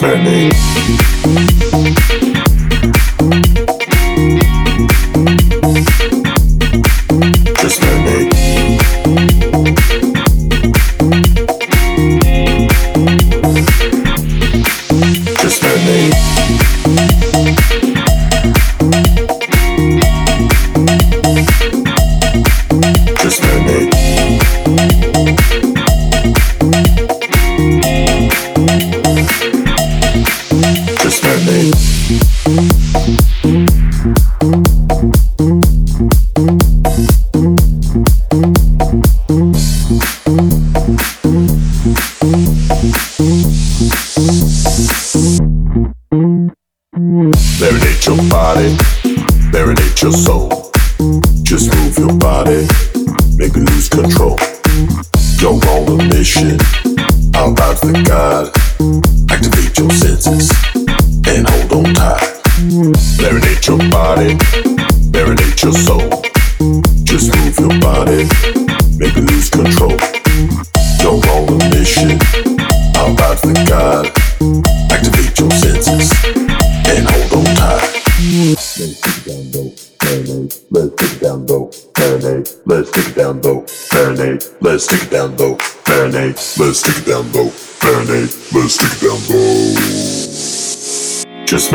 Let's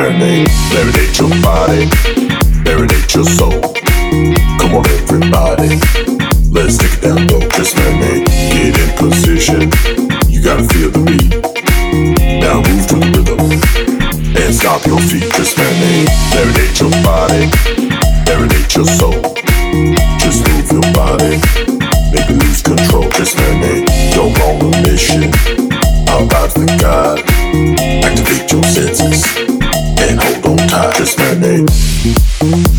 Just marinate. Marinate hold on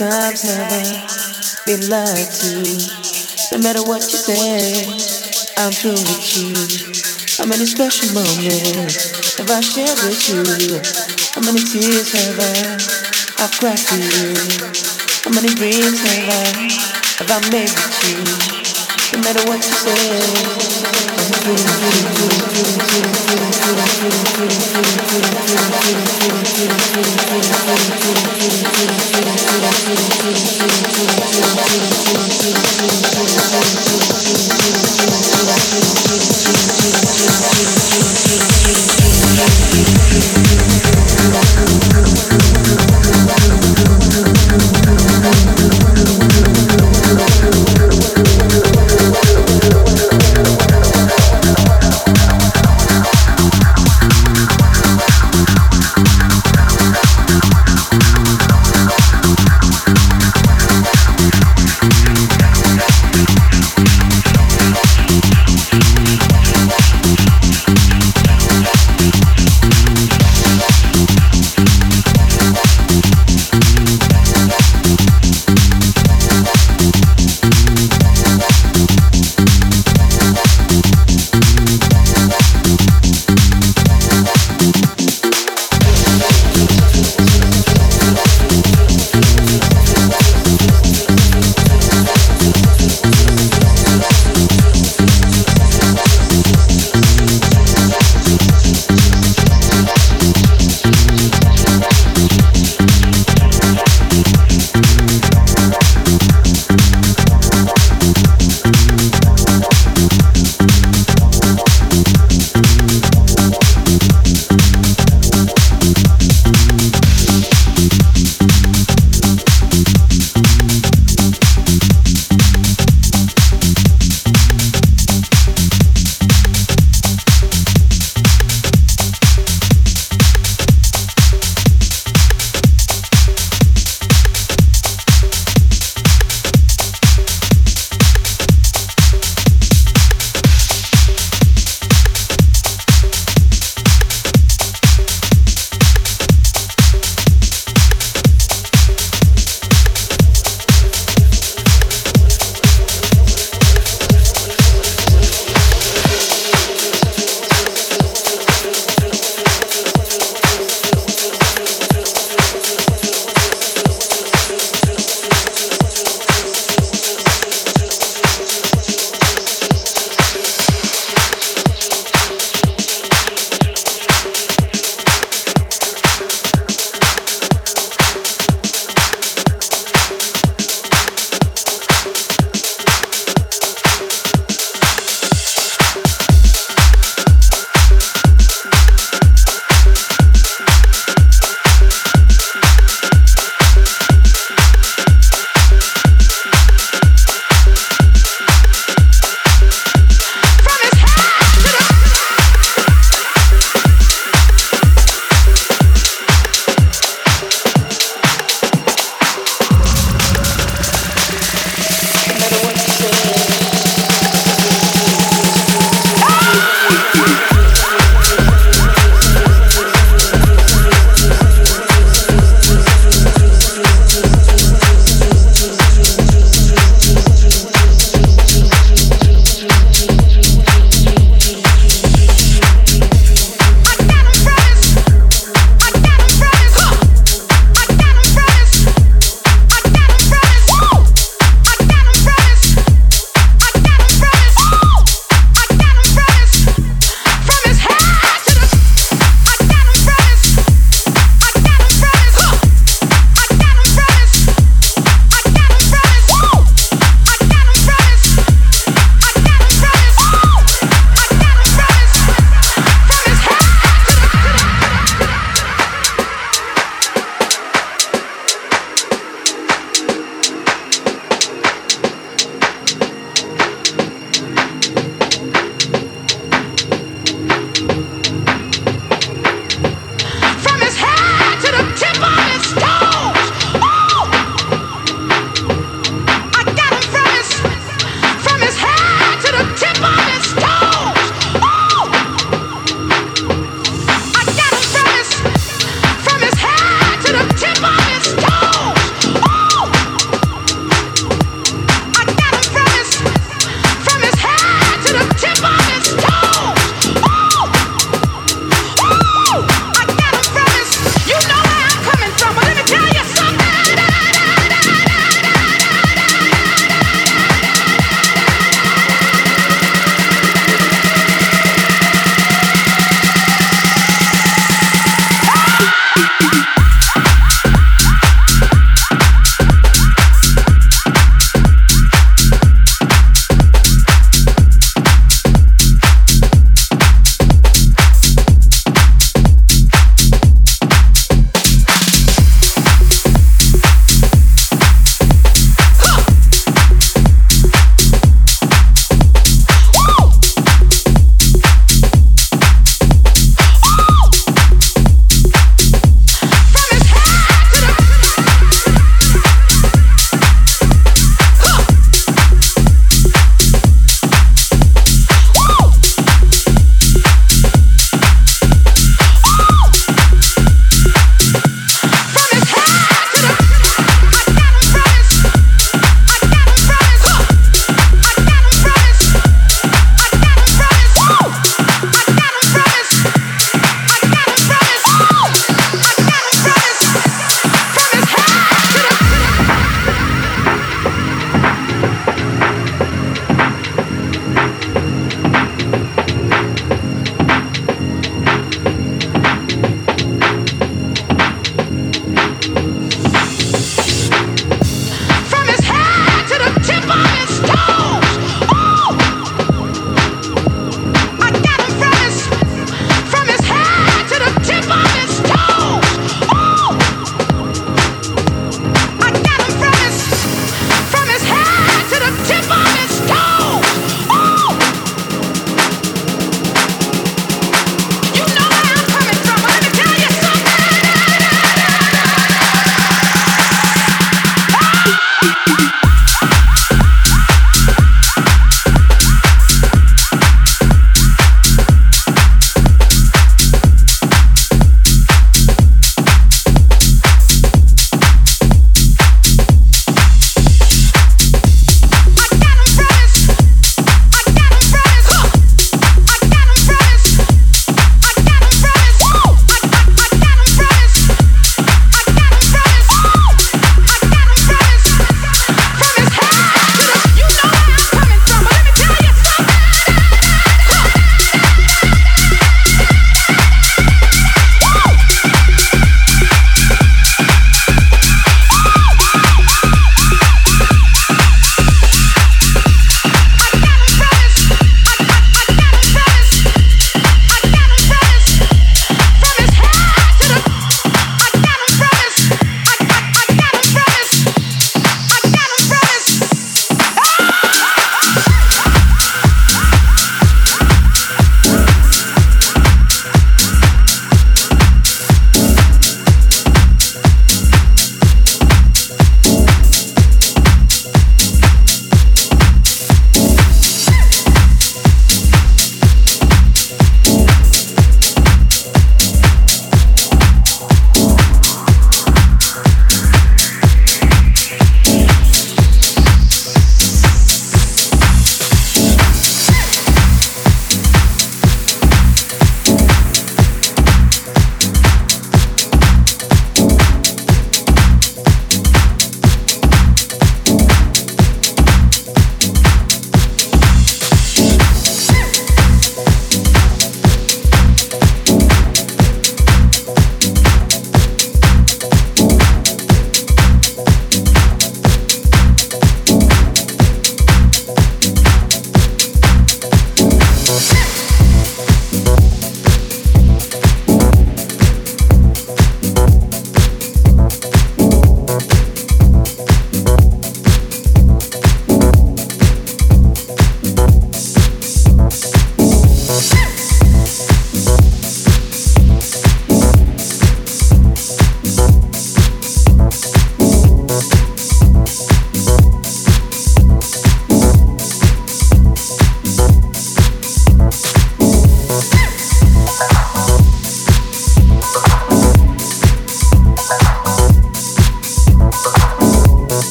times never been lied to. No matter what you say, I'm through with you. How many special moments have I shared with you? How many tears have I I've cried for you? How many dreams have I have I made with you? No matter what you say, I'm with you.